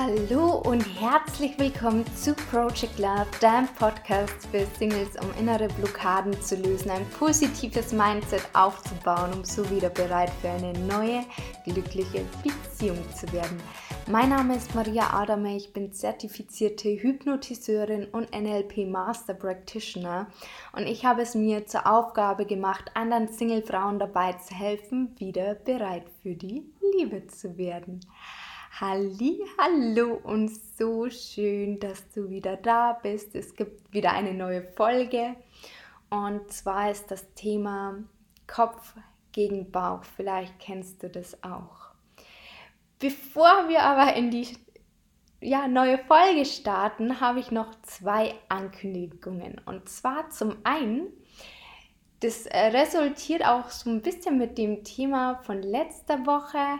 Hallo und herzlich willkommen zu Project Love, deinem Podcast für Singles, um innere Blockaden zu lösen, ein positives Mindset aufzubauen, um so wieder bereit für eine neue, glückliche Beziehung zu werden. Mein Name ist Maria Adame, ich bin zertifizierte Hypnotiseurin und NLP Master Practitioner und ich habe es mir zur Aufgabe gemacht, anderen Single-Frauen dabei zu helfen, wieder bereit für die Liebe zu werden. Halli, hallo und so schön, dass du wieder da bist. Es gibt wieder eine neue Folge und zwar ist das Thema Kopf gegen Bauch. Vielleicht kennst du das auch. Bevor wir aber in die ja, neue Folge starten, habe ich noch zwei Ankündigungen. Und zwar zum einen, das resultiert auch so ein bisschen mit dem Thema von letzter Woche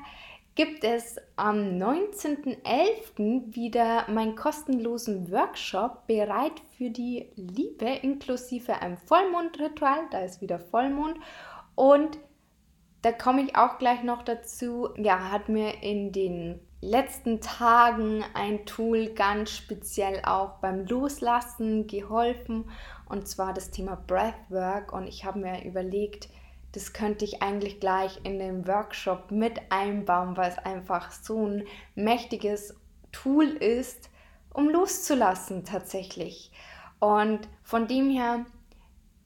gibt es am 19.11. wieder meinen kostenlosen Workshop bereit für die Liebe inklusive einem Vollmondritual. Da ist wieder Vollmond und da komme ich auch gleich noch dazu. Ja, hat mir in den letzten Tagen ein Tool ganz speziell auch beim Loslassen geholfen und zwar das Thema Breathwork und ich habe mir überlegt, das könnte ich eigentlich gleich in den Workshop mit einbauen, weil es einfach so ein mächtiges Tool ist, um loszulassen tatsächlich. Und von dem her,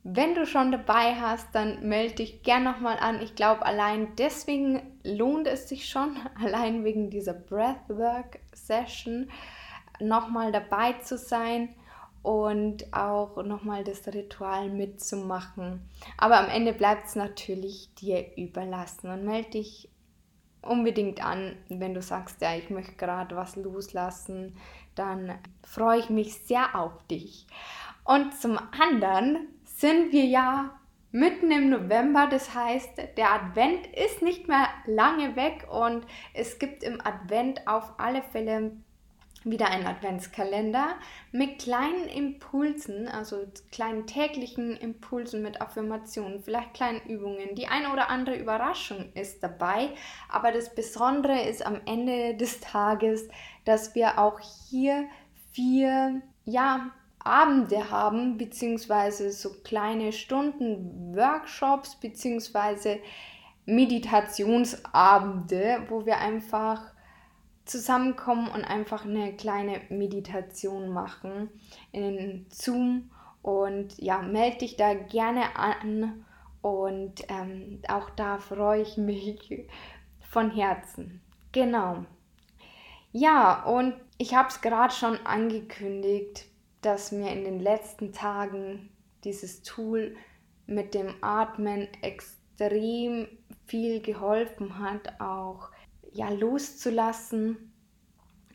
wenn du schon dabei hast, dann melde dich gern nochmal an. Ich glaube, allein deswegen lohnt es sich schon, allein wegen dieser Breathwork-Session nochmal dabei zu sein und auch nochmal das Ritual mitzumachen. Aber am Ende bleibt es natürlich dir überlassen und melde dich unbedingt an, wenn du sagst, ja, ich möchte gerade was loslassen, dann freue ich mich sehr auf dich. Und zum anderen sind wir ja mitten im November, das heißt, der Advent ist nicht mehr lange weg und es gibt im Advent auf alle Fälle wieder ein Adventskalender mit kleinen Impulsen, also kleinen täglichen Impulsen mit Affirmationen, vielleicht kleinen Übungen. Die eine oder andere Überraschung ist dabei, aber das Besondere ist am Ende des Tages, dass wir auch hier vier, ja, Abende haben, beziehungsweise so kleine Stunden Workshops, beziehungsweise Meditationsabende, wo wir einfach zusammenkommen und einfach eine kleine Meditation machen in Zoom. Und ja, melde dich da gerne an und ähm, auch da freue ich mich von Herzen. Genau. Ja, und ich habe es gerade schon angekündigt, dass mir in den letzten Tagen dieses Tool mit dem Atmen extrem viel geholfen hat, auch ja, loszulassen.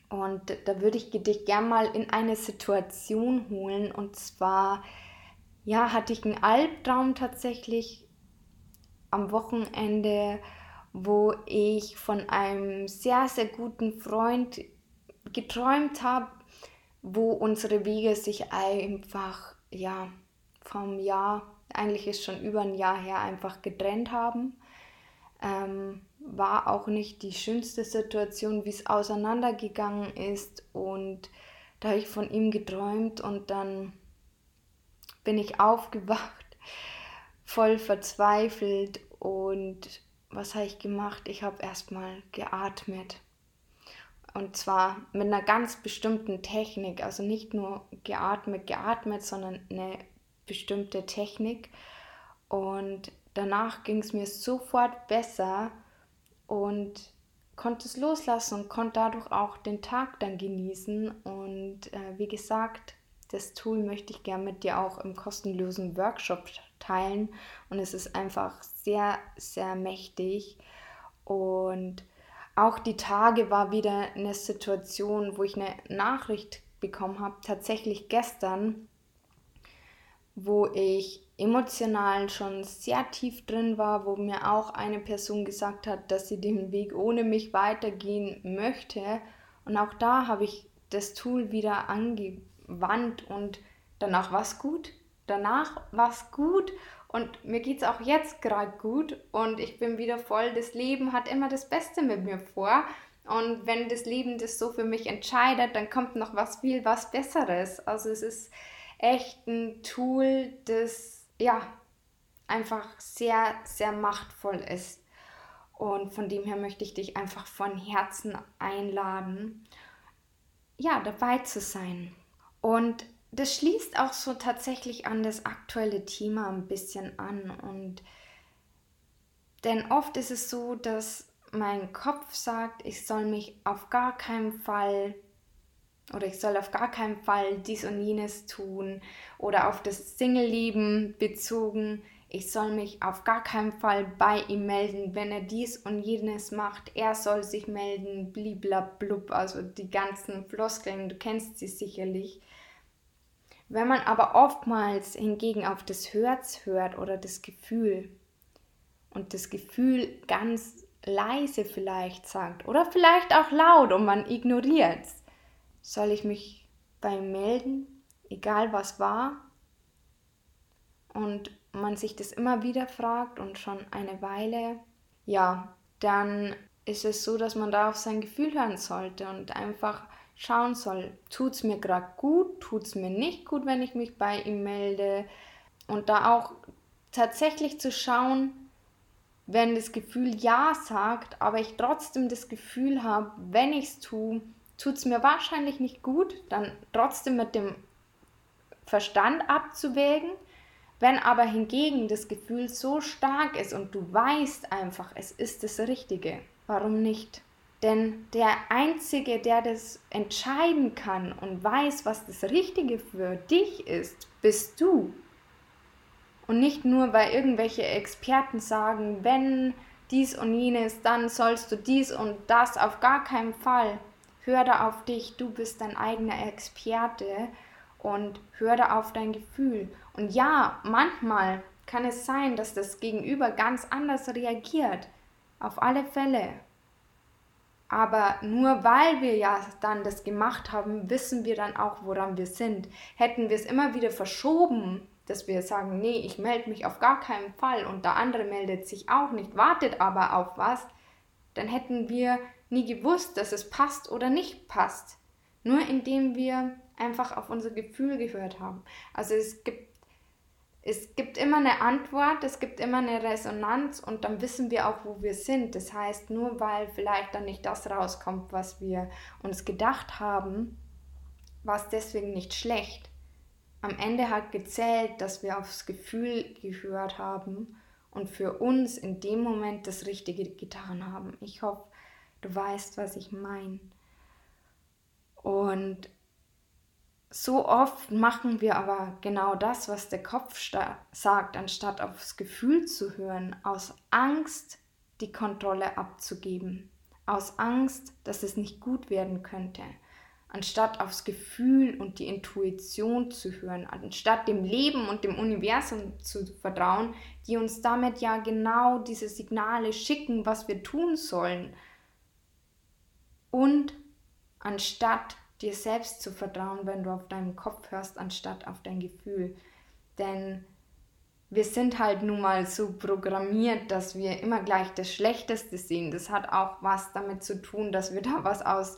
Und da würde ich dich gerne mal in eine Situation holen. Und zwar, ja, hatte ich einen Albtraum tatsächlich am Wochenende, wo ich von einem sehr, sehr guten Freund geträumt habe, wo unsere Wege sich einfach, ja, vom Jahr, eigentlich ist schon über ein Jahr her, einfach getrennt haben. Ähm, war auch nicht die schönste Situation, wie es auseinandergegangen ist. Und da habe ich von ihm geträumt und dann bin ich aufgewacht, voll verzweifelt. Und was habe ich gemacht? Ich habe erstmal geatmet. Und zwar mit einer ganz bestimmten Technik. Also nicht nur geatmet, geatmet, sondern eine bestimmte Technik. Und danach ging es mir sofort besser und konnte es loslassen und konnte dadurch auch den Tag dann genießen. Und äh, wie gesagt, das Tool möchte ich gerne mit dir auch im kostenlosen Workshop teilen. Und es ist einfach sehr, sehr mächtig. Und auch die Tage war wieder eine Situation, wo ich eine Nachricht bekommen habe, tatsächlich gestern, wo ich emotional schon sehr tief drin war, wo mir auch eine Person gesagt hat, dass sie den Weg ohne mich weitergehen möchte. Und auch da habe ich das Tool wieder angewandt und danach war es gut. Danach war es gut und mir geht es auch jetzt gerade gut und ich bin wieder voll. Das Leben hat immer das Beste mit mir vor Und wenn das Leben das so für mich entscheidet, dann kommt noch was viel, was Besseres. Also es ist echt ein Tool, das ja einfach sehr, sehr machtvoll ist. Und von dem her möchte ich dich einfach von Herzen einladen, ja, dabei zu sein. Und das schließt auch so tatsächlich an das aktuelle Thema ein bisschen an. Und denn oft ist es so, dass mein Kopf sagt, ich soll mich auf gar keinen Fall oder ich soll auf gar keinen Fall dies und jenes tun oder auf das Single-Leben bezogen ich soll mich auf gar keinen Fall bei ihm melden, wenn er dies und jenes macht. Er soll sich melden, bliblablub, also die ganzen Floskeln, du kennst sie sicherlich. Wenn man aber oftmals hingegen auf das Herz hört oder das Gefühl und das Gefühl ganz leise vielleicht sagt oder vielleicht auch laut und man ignoriert es, soll ich mich bei ihm melden, egal was war? Und man sich das immer wieder fragt und schon eine Weile, ja, dann ist es so, dass man da auf sein Gefühl hören sollte und einfach schauen soll, tut es mir gerade gut, tut es mir nicht gut, wenn ich mich bei ihm melde. Und da auch tatsächlich zu schauen, wenn das Gefühl Ja sagt, aber ich trotzdem das Gefühl habe, wenn ich es tue, tut es mir wahrscheinlich nicht gut, dann trotzdem mit dem Verstand abzuwägen wenn aber hingegen das Gefühl so stark ist und du weißt einfach, es ist das Richtige, warum nicht? Denn der Einzige, der das entscheiden kann und weiß, was das Richtige für dich ist, bist du. Und nicht nur, weil irgendwelche Experten sagen, wenn dies und jenes, dann sollst du dies und das auf gar keinen Fall. Hör da auf dich, du bist dein eigener Experte und hör da auf dein Gefühl. Und ja, manchmal kann es sein, dass das Gegenüber ganz anders reagiert. Auf alle Fälle. Aber nur weil wir ja dann das gemacht haben, wissen wir dann auch, woran wir sind. Hätten wir es immer wieder verschoben, dass wir sagen, nee, ich melde mich auf gar keinen Fall und der andere meldet sich auch nicht, wartet aber auf was, dann hätten wir nie gewusst, dass es passt oder nicht passt. Nur indem wir einfach auf unser Gefühl gehört haben. Also es gibt, es gibt immer eine Antwort, es gibt immer eine Resonanz und dann wissen wir auch, wo wir sind. Das heißt, nur weil vielleicht dann nicht das rauskommt, was wir uns gedacht haben, war es deswegen nicht schlecht. Am Ende hat gezählt, dass wir aufs Gefühl gehört haben und für uns in dem Moment das Richtige getan haben. Ich hoffe, du weißt, was ich meine. Und so oft machen wir aber genau das, was der Kopf sagt, anstatt aufs Gefühl zu hören, aus Angst die Kontrolle abzugeben, aus Angst, dass es nicht gut werden könnte, anstatt aufs Gefühl und die Intuition zu hören, anstatt dem Leben und dem Universum zu vertrauen, die uns damit ja genau diese Signale schicken, was wir tun sollen. Und anstatt dir selbst zu vertrauen, wenn du auf deinen Kopf hörst, anstatt auf dein Gefühl. Denn wir sind halt nun mal so programmiert, dass wir immer gleich das Schlechteste sehen. Das hat auch was damit zu tun, dass wir da was aus,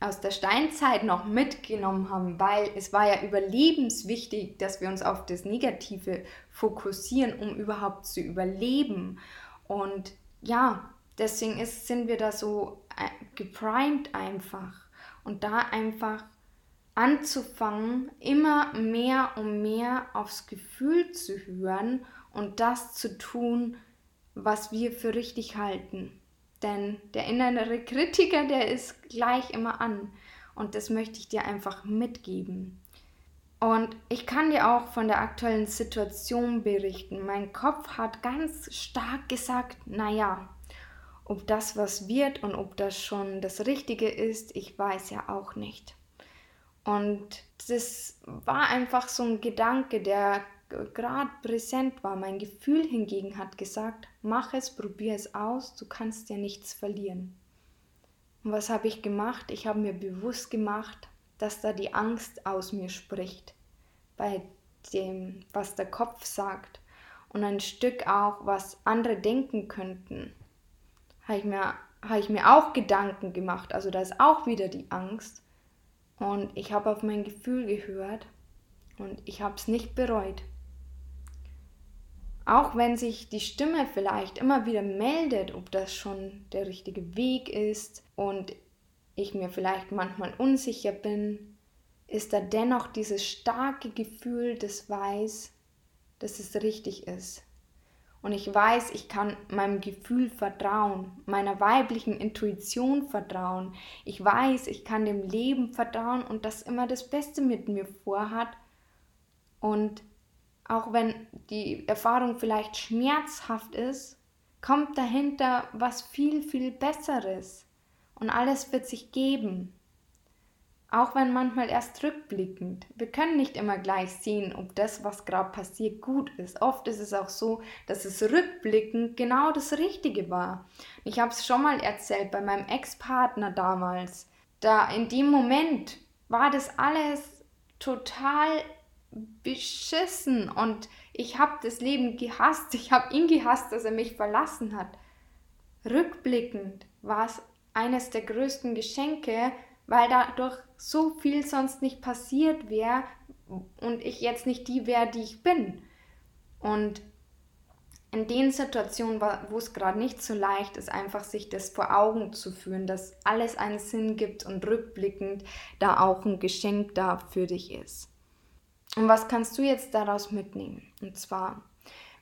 aus der Steinzeit noch mitgenommen haben, weil es war ja überlebenswichtig, dass wir uns auf das Negative fokussieren, um überhaupt zu überleben. Und ja, deswegen ist, sind wir da so geprimed einfach. Und da einfach anzufangen, immer mehr und mehr aufs Gefühl zu hören und das zu tun, was wir für richtig halten. Denn der innere Kritiker, der ist gleich immer an. Und das möchte ich dir einfach mitgeben. Und ich kann dir auch von der aktuellen Situation berichten. Mein Kopf hat ganz stark gesagt, naja, ob das was wird und ob das schon das Richtige ist, ich weiß ja auch nicht. Und das war einfach so ein Gedanke, der gerade präsent war. Mein Gefühl hingegen hat gesagt, mach es, probier es aus, du kannst ja nichts verlieren. Und was habe ich gemacht? Ich habe mir bewusst gemacht, dass da die Angst aus mir spricht, bei dem, was der Kopf sagt und ein Stück auch, was andere denken könnten habe ich mir habe ich mir auch Gedanken gemacht. Also da ist auch wieder die Angst. Und ich habe auf mein Gefühl gehört und ich habe es nicht bereut. Auch wenn sich die Stimme vielleicht immer wieder meldet, ob das schon der richtige Weg ist und ich mir vielleicht manchmal unsicher bin, ist da dennoch dieses starke Gefühl, das weiß, dass es richtig ist. Und ich weiß, ich kann meinem Gefühl vertrauen, meiner weiblichen Intuition vertrauen. Ich weiß, ich kann dem Leben vertrauen und das immer das Beste mit mir vorhat. Und auch wenn die Erfahrung vielleicht schmerzhaft ist, kommt dahinter was viel, viel Besseres. Und alles wird sich geben. Auch wenn manchmal erst rückblickend. Wir können nicht immer gleich sehen, ob das, was gerade passiert, gut ist. Oft ist es auch so, dass es rückblickend genau das Richtige war. Ich habe es schon mal erzählt bei meinem Ex-Partner damals. Da in dem Moment war das alles total beschissen und ich habe das Leben gehasst. Ich habe ihn gehasst, dass er mich verlassen hat. Rückblickend war es eines der größten Geschenke, weil dadurch so viel sonst nicht passiert wäre und ich jetzt nicht die wäre, die ich bin. Und in den Situationen, wo es gerade nicht so leicht ist, einfach sich das vor Augen zu führen, dass alles einen Sinn gibt und rückblickend da auch ein Geschenk da für dich ist. Und was kannst du jetzt daraus mitnehmen? Und zwar,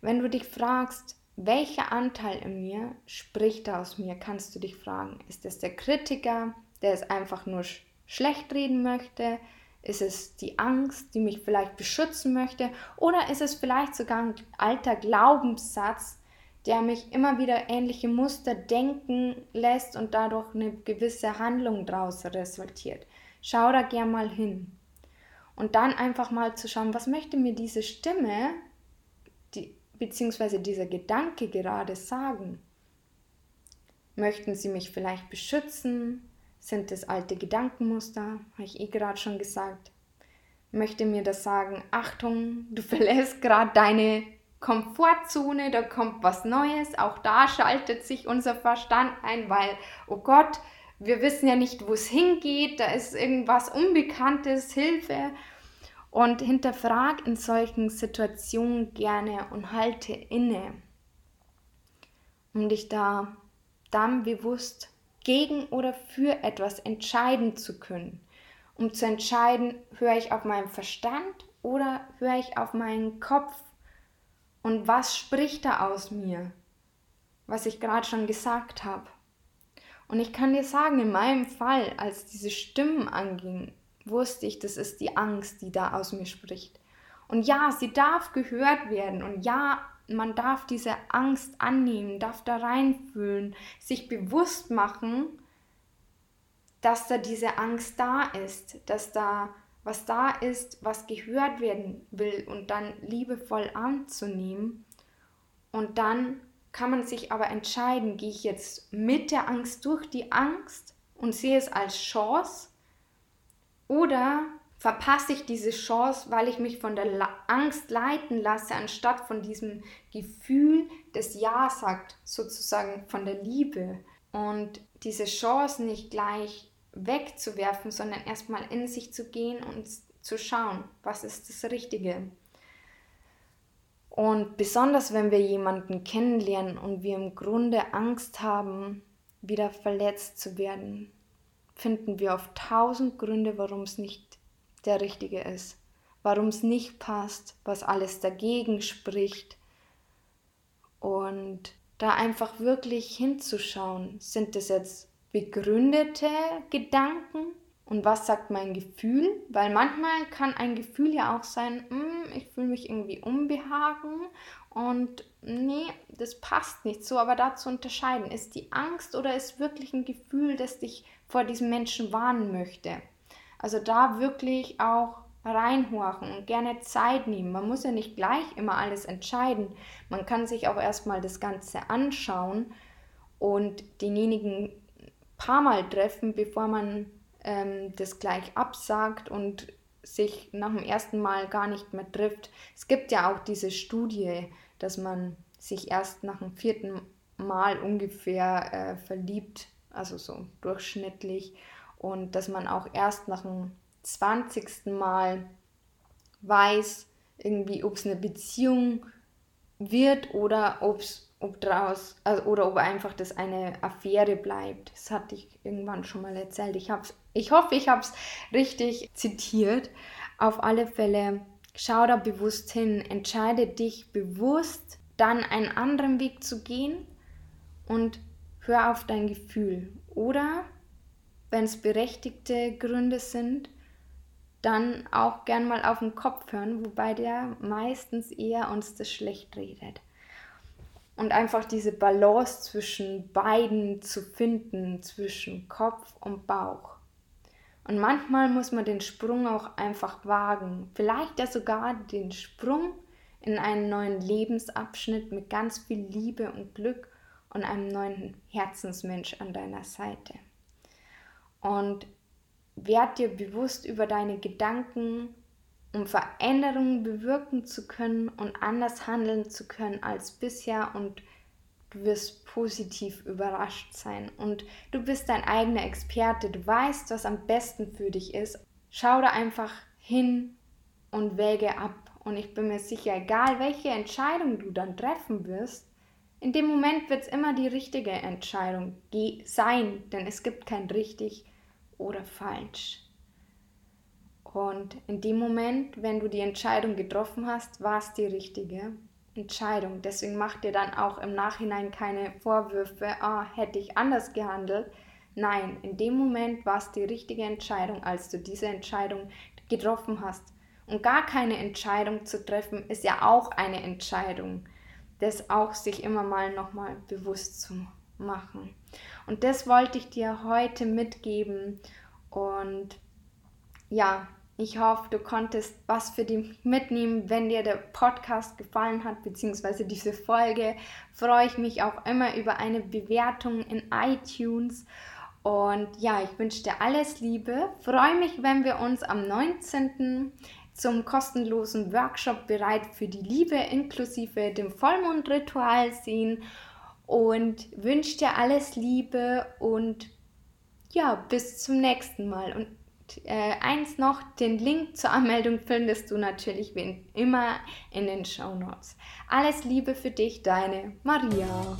wenn du dich fragst, welcher Anteil in mir spricht da aus mir, kannst du dich fragen, ist es der Kritiker, der es einfach nur sch schlecht reden möchte? Ist es die Angst, die mich vielleicht beschützen möchte? Oder ist es vielleicht sogar ein alter Glaubenssatz, der mich immer wieder ähnliche Muster denken lässt und dadurch eine gewisse Handlung daraus resultiert? Schau da gern mal hin. Und dann einfach mal zu schauen, was möchte mir diese Stimme, die, beziehungsweise dieser Gedanke gerade sagen? Möchten sie mich vielleicht beschützen? Sind es alte Gedankenmuster? Habe ich eh gerade schon gesagt. Möchte mir das sagen, Achtung, du verlässt gerade deine Komfortzone, da kommt was Neues. Auch da schaltet sich unser Verstand ein, weil, oh Gott, wir wissen ja nicht, wo es hingeht, da ist irgendwas Unbekanntes, Hilfe. Und hinterfrag in solchen Situationen gerne und halte inne, um dich da dann bewusst gegen oder für etwas entscheiden zu können. Um zu entscheiden, höre ich auf meinen Verstand oder höre ich auf meinen Kopf? Und was spricht da aus mir? Was ich gerade schon gesagt habe. Und ich kann dir sagen, in meinem Fall, als diese Stimmen angingen, wusste ich, das ist die Angst, die da aus mir spricht. Und ja, sie darf gehört werden. Und ja, man darf diese Angst annehmen, darf da reinfühlen, sich bewusst machen, dass da diese Angst da ist, dass da was da ist, was gehört werden will und dann liebevoll anzunehmen. Und dann kann man sich aber entscheiden, gehe ich jetzt mit der Angst durch die Angst und sehe es als Chance oder verpasse ich diese Chance, weil ich mich von der Angst leiten lasse, anstatt von diesem Gefühl des Ja sagt, sozusagen von der Liebe. Und diese Chance nicht gleich wegzuwerfen, sondern erstmal in sich zu gehen und zu schauen, was ist das Richtige. Und besonders wenn wir jemanden kennenlernen und wir im Grunde Angst haben, wieder verletzt zu werden, finden wir oft tausend Gründe, warum es nicht der richtige ist, warum es nicht passt, was alles dagegen spricht. Und da einfach wirklich hinzuschauen, sind das jetzt begründete Gedanken und was sagt mein Gefühl? Weil manchmal kann ein Gefühl ja auch sein, hm, ich fühle mich irgendwie unbehagen und nee, das passt nicht so, aber da zu unterscheiden, ist die Angst oder ist wirklich ein Gefühl, das dich vor diesem Menschen warnen möchte? Also da wirklich auch reinhorchen und gerne Zeit nehmen. Man muss ja nicht gleich immer alles entscheiden. Man kann sich auch erstmal das Ganze anschauen und denjenigen paar Mal treffen, bevor man ähm, das gleich absagt und sich nach dem ersten Mal gar nicht mehr trifft. Es gibt ja auch diese Studie, dass man sich erst nach dem vierten Mal ungefähr äh, verliebt, also so durchschnittlich. Und dass man auch erst nach dem 20. Mal weiß, irgendwie, ob es eine Beziehung wird oder ob's, ob draus, also, oder ob einfach das eine Affäre bleibt. Das hatte ich irgendwann schon mal erzählt. Ich, hab's, ich hoffe, ich habe es richtig zitiert. Auf alle Fälle, schau da bewusst hin, entscheide dich bewusst, dann einen anderen Weg zu gehen und hör auf dein Gefühl. Oder, wenn es berechtigte Gründe sind, dann auch gern mal auf den Kopf hören, wobei der meistens eher uns das schlecht redet. Und einfach diese Balance zwischen beiden zu finden, zwischen Kopf und Bauch. Und manchmal muss man den Sprung auch einfach wagen. Vielleicht ja sogar den Sprung in einen neuen Lebensabschnitt mit ganz viel Liebe und Glück und einem neuen Herzensmensch an deiner Seite. Und werd dir bewusst über deine Gedanken, um Veränderungen bewirken zu können und anders handeln zu können als bisher. Und du wirst positiv überrascht sein. Und du bist dein eigener Experte, du weißt, was am besten für dich ist. Schau da einfach hin und wäge ab. Und ich bin mir sicher, egal welche Entscheidung du dann treffen wirst, in dem Moment wird es immer die richtige Entscheidung sein, denn es gibt kein richtig oder falsch. Und in dem Moment, wenn du die Entscheidung getroffen hast, war es die richtige Entscheidung. Deswegen mach dir dann auch im Nachhinein keine Vorwürfe, ah, hätte ich anders gehandelt. Nein, in dem Moment war es die richtige Entscheidung, als du diese Entscheidung getroffen hast. Und gar keine Entscheidung zu treffen, ist ja auch eine Entscheidung. Das auch sich immer mal nochmal bewusst zu machen. Und das wollte ich dir heute mitgeben. Und ja, ich hoffe, du konntest was für dich mitnehmen. Wenn dir der Podcast gefallen hat, beziehungsweise diese Folge, freue ich mich auch immer über eine Bewertung in iTunes. Und ja, ich wünsche dir alles Liebe. Freue mich, wenn wir uns am 19. zum kostenlosen Workshop bereit für die Liebe inklusive dem Vollmondritual sehen und wünsche dir alles Liebe und ja, bis zum nächsten Mal. Und äh, eins noch, den Link zur Anmeldung findest du natürlich wie immer in den Show Notes. Alles Liebe für dich, deine Maria.